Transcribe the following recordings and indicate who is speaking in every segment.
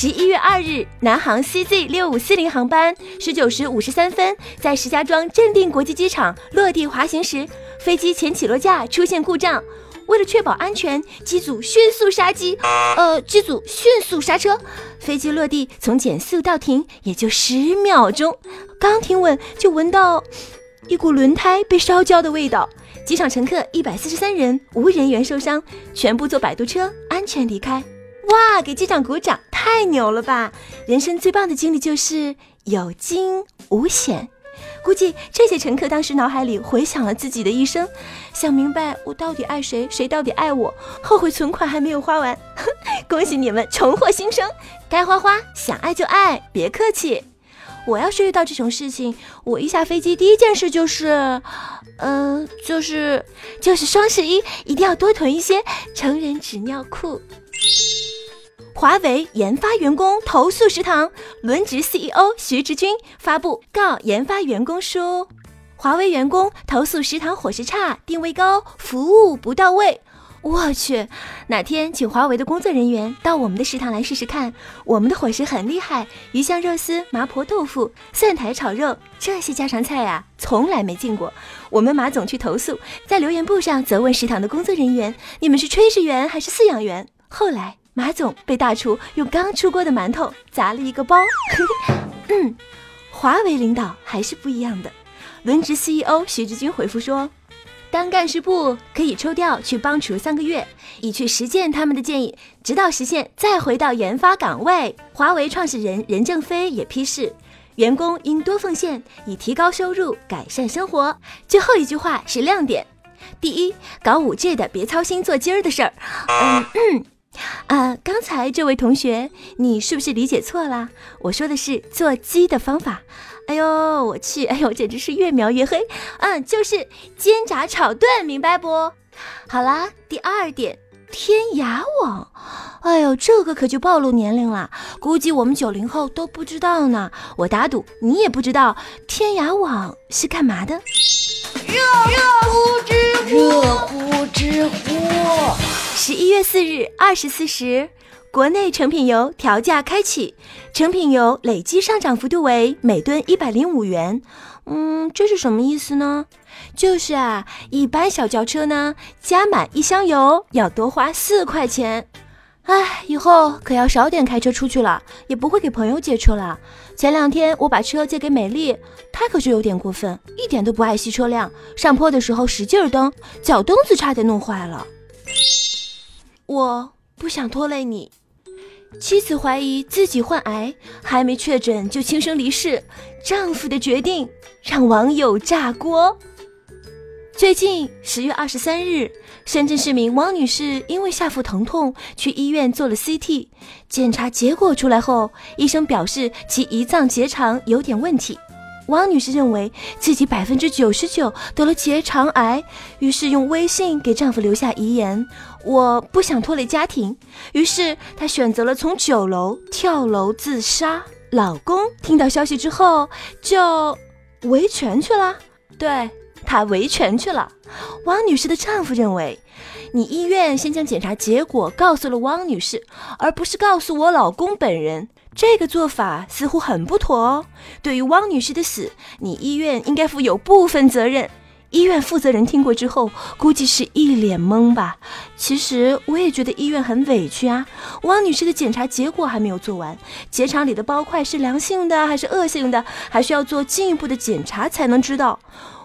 Speaker 1: 十一月二日，南航 CZ 六五四零航班十九时五十三分在石家庄镇定国际机场落地滑行时，飞机前起落架出现故障。为了确保安全，机组迅速刹机，呃，机组迅速刹车，飞机落地从减速到停也就十秒钟。刚停稳，就闻到一股轮胎被烧焦的味道。机上乘客一百四十三人，无人员受伤，全部坐摆渡车安全离开。哇，给机长鼓掌，太牛了吧！人生最棒的经历就是有惊无险。估计这些乘客当时脑海里回想了自己的一生，想明白我到底爱谁，谁到底爱我，后悔存款还没有花完。恭喜你们重获新生，该花花，想爱就爱，别客气。我要是遇到这种事情，我一下飞机第一件事就是，嗯，就是就是双十一一定要多囤一些成人纸尿裤。华为研发员工投诉食堂，轮值 CEO 徐直军发布告研发员工书。华为员工投诉食堂伙食差、定位高、服务不到位。我去，哪天请华为的工作人员到我们的食堂来试试看，我们的伙食很厉害，鱼香肉丝、麻婆豆腐、蒜苔炒肉这些家常菜呀，从来没见过。我们马总去投诉，在留言簿上责问食堂的工作人员：你们是炊事员还是饲养员？后来。马总被大厨用刚出锅的馒头砸了一个包。嗯，华为领导还是不一样的。轮值 CEO 徐志军回复说：“当干事部可以抽调去帮厨三个月，以去实践他们的建议，直到实现再回到研发岗位。”华为创始人任正非也批示，员工应多奉献，以提高收入、改善生活。最后一句话是亮点：第一，搞五 G 的别操心做鸡儿的事儿。嗯嗯。啊，刚才这位同学，你是不是理解错了？我说的是做鸡的方法。哎呦，我去，哎呦，简直是越描越黑。嗯，就是煎炸炒炖，明白不？好啦，第二点，天涯网。哎呦，这个可就暴露年龄了，估计我们九零后都不知道呢。我打赌你也不知道天涯网是干嘛的。十一月四日二十四时，国内成品油调价开启，成品油累计上涨幅度为每吨一百零五元。嗯，这是什么意思呢？就是啊，一般小轿车呢，加满一箱油要多花四块钱。哎，以后可要少点开车出去了，也不会给朋友借车了。前两天我把车借给美丽，她可是有点过分，一点都不爱惜车辆，上坡的时候使劲蹬，脚蹬子差点弄坏了。我不想拖累你。妻子怀疑自己患癌，还没确诊就轻生离世，丈夫的决定让网友炸锅。最近十月二十三日，深圳市民汪女士因为下腹疼痛去医院做了 CT，检查结果出来后，医生表示其胰脏结肠有点问题。汪女士认为自己百分之九十九得了结肠癌，于是用微信给丈夫留下遗言。我不想拖累家庭，于是她选择了从九楼跳楼自杀。老公听到消息之后就维权去了，对他维权去了。汪女士的丈夫认为，你医院先将检查结果告诉了汪女士，而不是告诉我老公本人，这个做法似乎很不妥哦。对于汪女士的死，你医院应该负有部分责任。医院负责人听过之后，估计是一脸懵吧。其实我也觉得医院很委屈啊。汪女士的检查结果还没有做完，结肠里的包块是良性的还是恶性的，还需要做进一步的检查才能知道。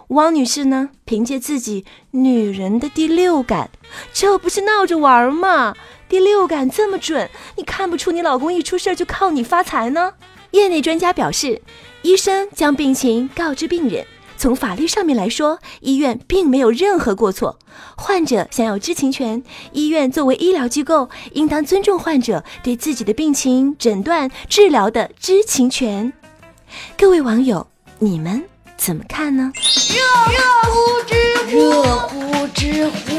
Speaker 1: 汪女士呢，凭借自己女人的第六感，这不是闹着玩吗？第六感这么准，你看不出你老公一出事就靠你发财呢？业内专家表示，医生将病情告知病人。从法律上面来说，医院并没有任何过错。患者享有知情权，医院作为医疗机构，应当尊重患者对自己的病情诊断、治疗的知情权。各位网友，你们怎么看呢？热乎知乎，热乎知乎。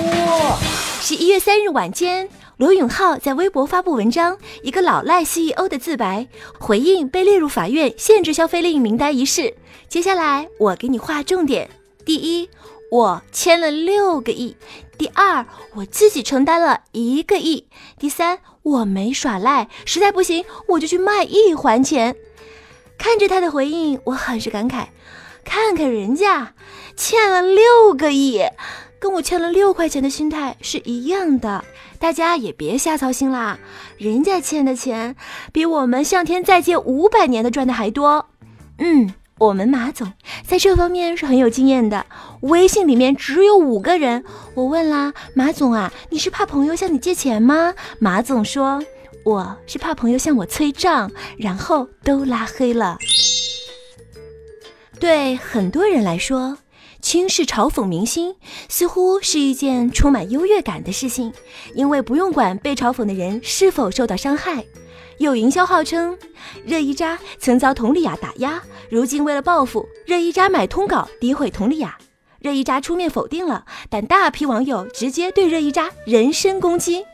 Speaker 1: 十一月三日晚间。罗永浩在微博发布文章，一个老赖 CEO 的自白，回应被列入法院限制消费令名单一事。接下来我给你划重点：第一，我签了六个亿；第二，我自己承担了一个亿；第三，我没耍赖，实在不行我就去卖艺还钱。看着他的回应，我很是感慨。看看人家欠了六个亿，跟我欠了六块钱的心态是一样的。大家也别瞎操心啦，人家欠的钱比我们向天再借五百年的赚的还多。嗯，我们马总在这方面是很有经验的。微信里面只有五个人，我问啦，马总啊，你是怕朋友向你借钱吗？马总说，我是怕朋友向我催账，然后都拉黑了。对很多人来说，轻视嘲讽明星似乎是一件充满优越感的事情，因为不用管被嘲讽的人是否受到伤害。有营销号称，热依扎曾遭佟丽娅打压，如今为了报复，热依扎买通稿诋毁佟丽娅，热依扎出面否定了，但大批网友直接对热依扎人身攻击。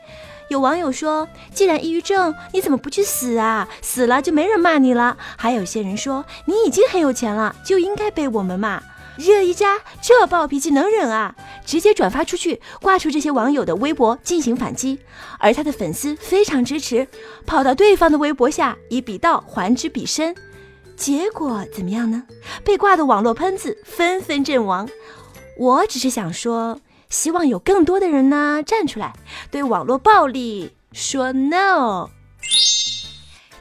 Speaker 1: 有网友说：“既然抑郁症，你怎么不去死啊？死了就没人骂你了。”还有些人说：“你已经很有钱了，就应该被我们骂。”热依扎这暴脾气能忍啊？直接转发出去，挂出这些网友的微博进行反击。而他的粉丝非常支持，跑到对方的微博下以彼道还之彼身。结果怎么样呢？被挂的网络喷子纷纷阵亡。我只是想说。希望有更多的人呢站出来，对网络暴力说 no。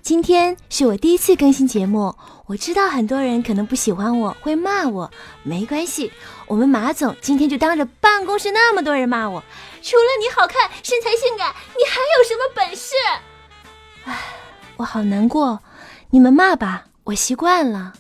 Speaker 1: 今天是我第一次更新节目，我知道很多人可能不喜欢我，会骂我，没关系，我们马总今天就当着办公室那么多人骂我，除了你好看、身材性感，你还有什么本事？唉，我好难过，你们骂吧，我习惯了。